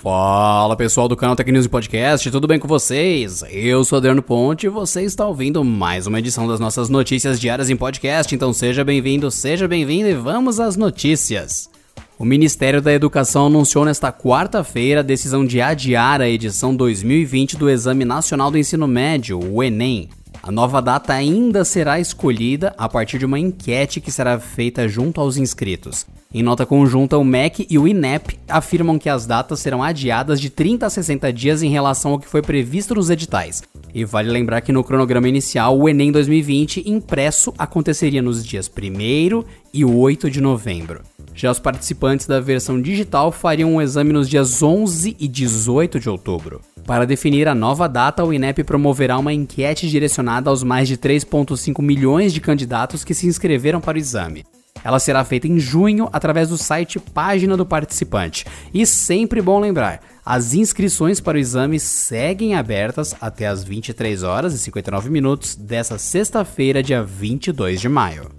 Fala pessoal do canal Tech News Podcast, tudo bem com vocês? Eu sou Adriano Ponte e você está ouvindo mais uma edição das nossas notícias diárias em podcast, então seja bem-vindo, seja bem-vindo e vamos às notícias. O Ministério da Educação anunciou nesta quarta-feira a decisão de adiar a edição 2020 do Exame Nacional do Ensino Médio, o Enem. A nova data ainda será escolhida a partir de uma enquete que será feita junto aos inscritos. Em nota conjunta, o MEC e o INEP afirmam que as datas serão adiadas de 30 a 60 dias em relação ao que foi previsto nos editais. E vale lembrar que no cronograma inicial, o Enem 2020 impresso aconteceria nos dias 1 e 8 de novembro. Já os participantes da versão digital fariam o um exame nos dias 11 e 18 de outubro. Para definir a nova data, o INEP promoverá uma enquete direcionada aos mais de 3,5 milhões de candidatos que se inscreveram para o exame. Ela será feita em junho através do site Página do Participante. E sempre bom lembrar, as inscrições para o exame seguem abertas até as 23 horas e 59 minutos dessa sexta-feira, dia 22 de maio.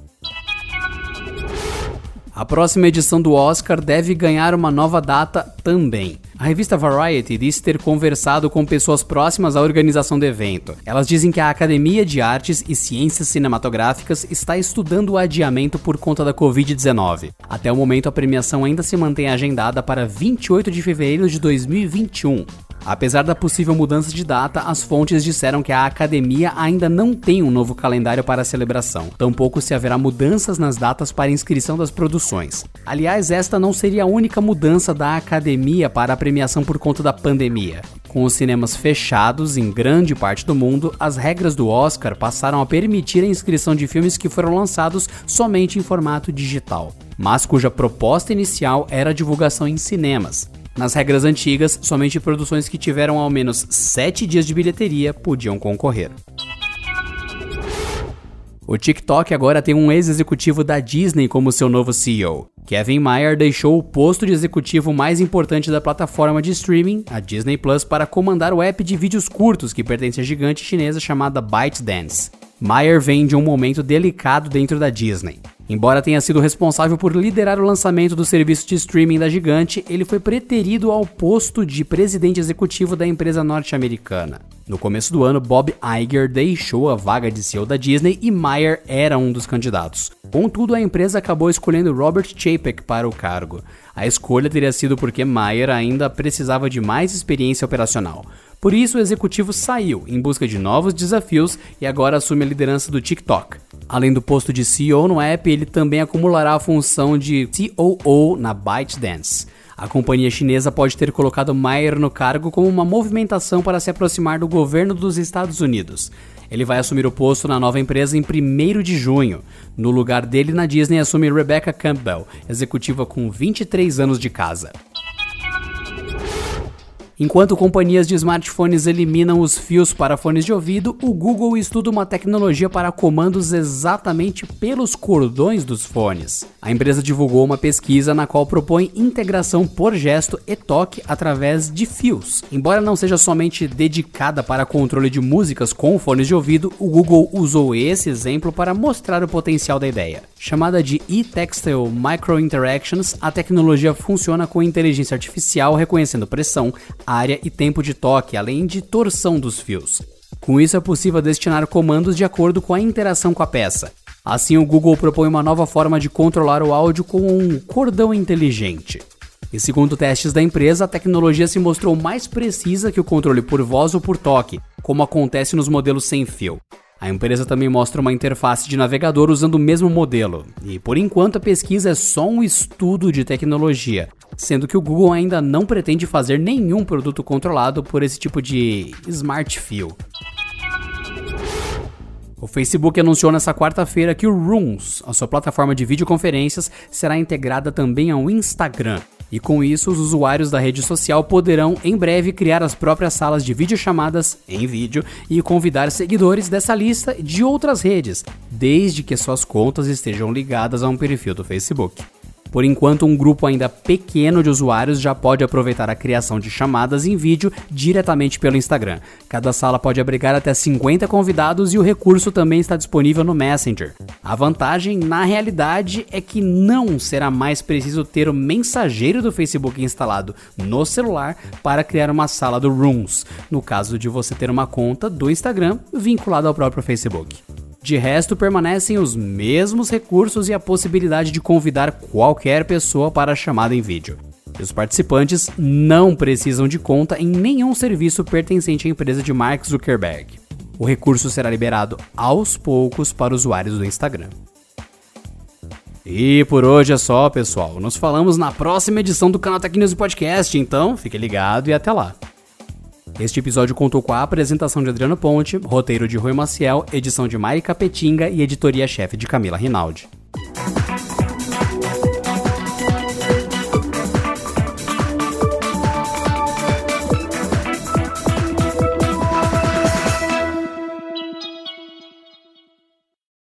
A próxima edição do Oscar deve ganhar uma nova data também. A revista Variety disse ter conversado com pessoas próximas à organização do evento. Elas dizem que a Academia de Artes e Ciências Cinematográficas está estudando o adiamento por conta da Covid-19. Até o momento, a premiação ainda se mantém agendada para 28 de fevereiro de 2021. Apesar da possível mudança de data, as fontes disseram que a academia ainda não tem um novo calendário para a celebração, tampouco se haverá mudanças nas datas para inscrição das produções. Aliás, esta não seria a única mudança da academia para a premiação por conta da pandemia. Com os cinemas fechados em grande parte do mundo, as regras do Oscar passaram a permitir a inscrição de filmes que foram lançados somente em formato digital, mas cuja proposta inicial era a divulgação em cinemas. Nas regras antigas, somente produções que tiveram ao menos 7 dias de bilheteria podiam concorrer. O TikTok agora tem um ex-executivo da Disney como seu novo CEO. Kevin Mayer deixou o posto de executivo mais importante da plataforma de streaming, a Disney Plus, para comandar o app de vídeos curtos que pertence à gigante chinesa chamada ByteDance. Mayer vem de um momento delicado dentro da Disney. Embora tenha sido responsável por liderar o lançamento do serviço de streaming da gigante, ele foi preterido ao posto de presidente executivo da empresa norte-americana. No começo do ano, Bob Iger deixou a vaga de CEO da Disney e Meyer era um dos candidatos. Contudo, a empresa acabou escolhendo Robert Chapek para o cargo. A escolha teria sido porque Meyer ainda precisava de mais experiência operacional. Por isso, o executivo saiu em busca de novos desafios e agora assume a liderança do TikTok. Além do posto de CEO no app, ele também acumulará a função de COO na ByteDance. A companhia chinesa pode ter colocado Mayer no cargo como uma movimentação para se aproximar do governo dos Estados Unidos. Ele vai assumir o posto na nova empresa em 1 de junho. No lugar dele na Disney assume Rebecca Campbell, executiva com 23 anos de casa. Enquanto companhias de smartphones eliminam os fios para fones de ouvido, o Google estuda uma tecnologia para comandos exatamente pelos cordões dos fones. A empresa divulgou uma pesquisa na qual propõe integração por gesto e toque através de fios. Embora não seja somente dedicada para controle de músicas com fones de ouvido, o Google usou esse exemplo para mostrar o potencial da ideia. Chamada de e-Textile Micro Interactions, a tecnologia funciona com inteligência artificial reconhecendo pressão, área e tempo de toque, além de torção dos fios. Com isso é possível destinar comandos de acordo com a interação com a peça. Assim, o Google propõe uma nova forma de controlar o áudio com um cordão inteligente. E segundo testes da empresa, a tecnologia se mostrou mais precisa que o controle por voz ou por toque, como acontece nos modelos sem fio. A empresa também mostra uma interface de navegador usando o mesmo modelo. E por enquanto a pesquisa é só um estudo de tecnologia, sendo que o Google ainda não pretende fazer nenhum produto controlado por esse tipo de smart fio. O Facebook anunciou nesta quarta-feira que o Rooms, a sua plataforma de videoconferências, será integrada também ao Instagram. E com isso, os usuários da rede social poderão em breve criar as próprias salas de videochamadas em vídeo e convidar seguidores dessa lista de outras redes, desde que suas contas estejam ligadas a um perfil do Facebook. Por enquanto, um grupo ainda pequeno de usuários já pode aproveitar a criação de chamadas em vídeo diretamente pelo Instagram. Cada sala pode abrigar até 50 convidados e o recurso também está disponível no Messenger. A vantagem, na realidade, é que não será mais preciso ter o mensageiro do Facebook instalado no celular para criar uma sala do Rooms, no caso de você ter uma conta do Instagram vinculada ao próprio Facebook. De resto, permanecem os mesmos recursos e a possibilidade de convidar qualquer pessoa para a chamada em vídeo. E os participantes não precisam de conta em nenhum serviço pertencente à empresa de Mark Zuckerberg. O recurso será liberado aos poucos para usuários do Instagram. E por hoje é só, pessoal. Nos falamos na próxima edição do canal Tech News Podcast, então fique ligado e até lá. Este episódio contou com a apresentação de Adriano Ponte, roteiro de Rui Maciel, edição de Mari Capetinga e editoria-chefe de Camila Rinaldi.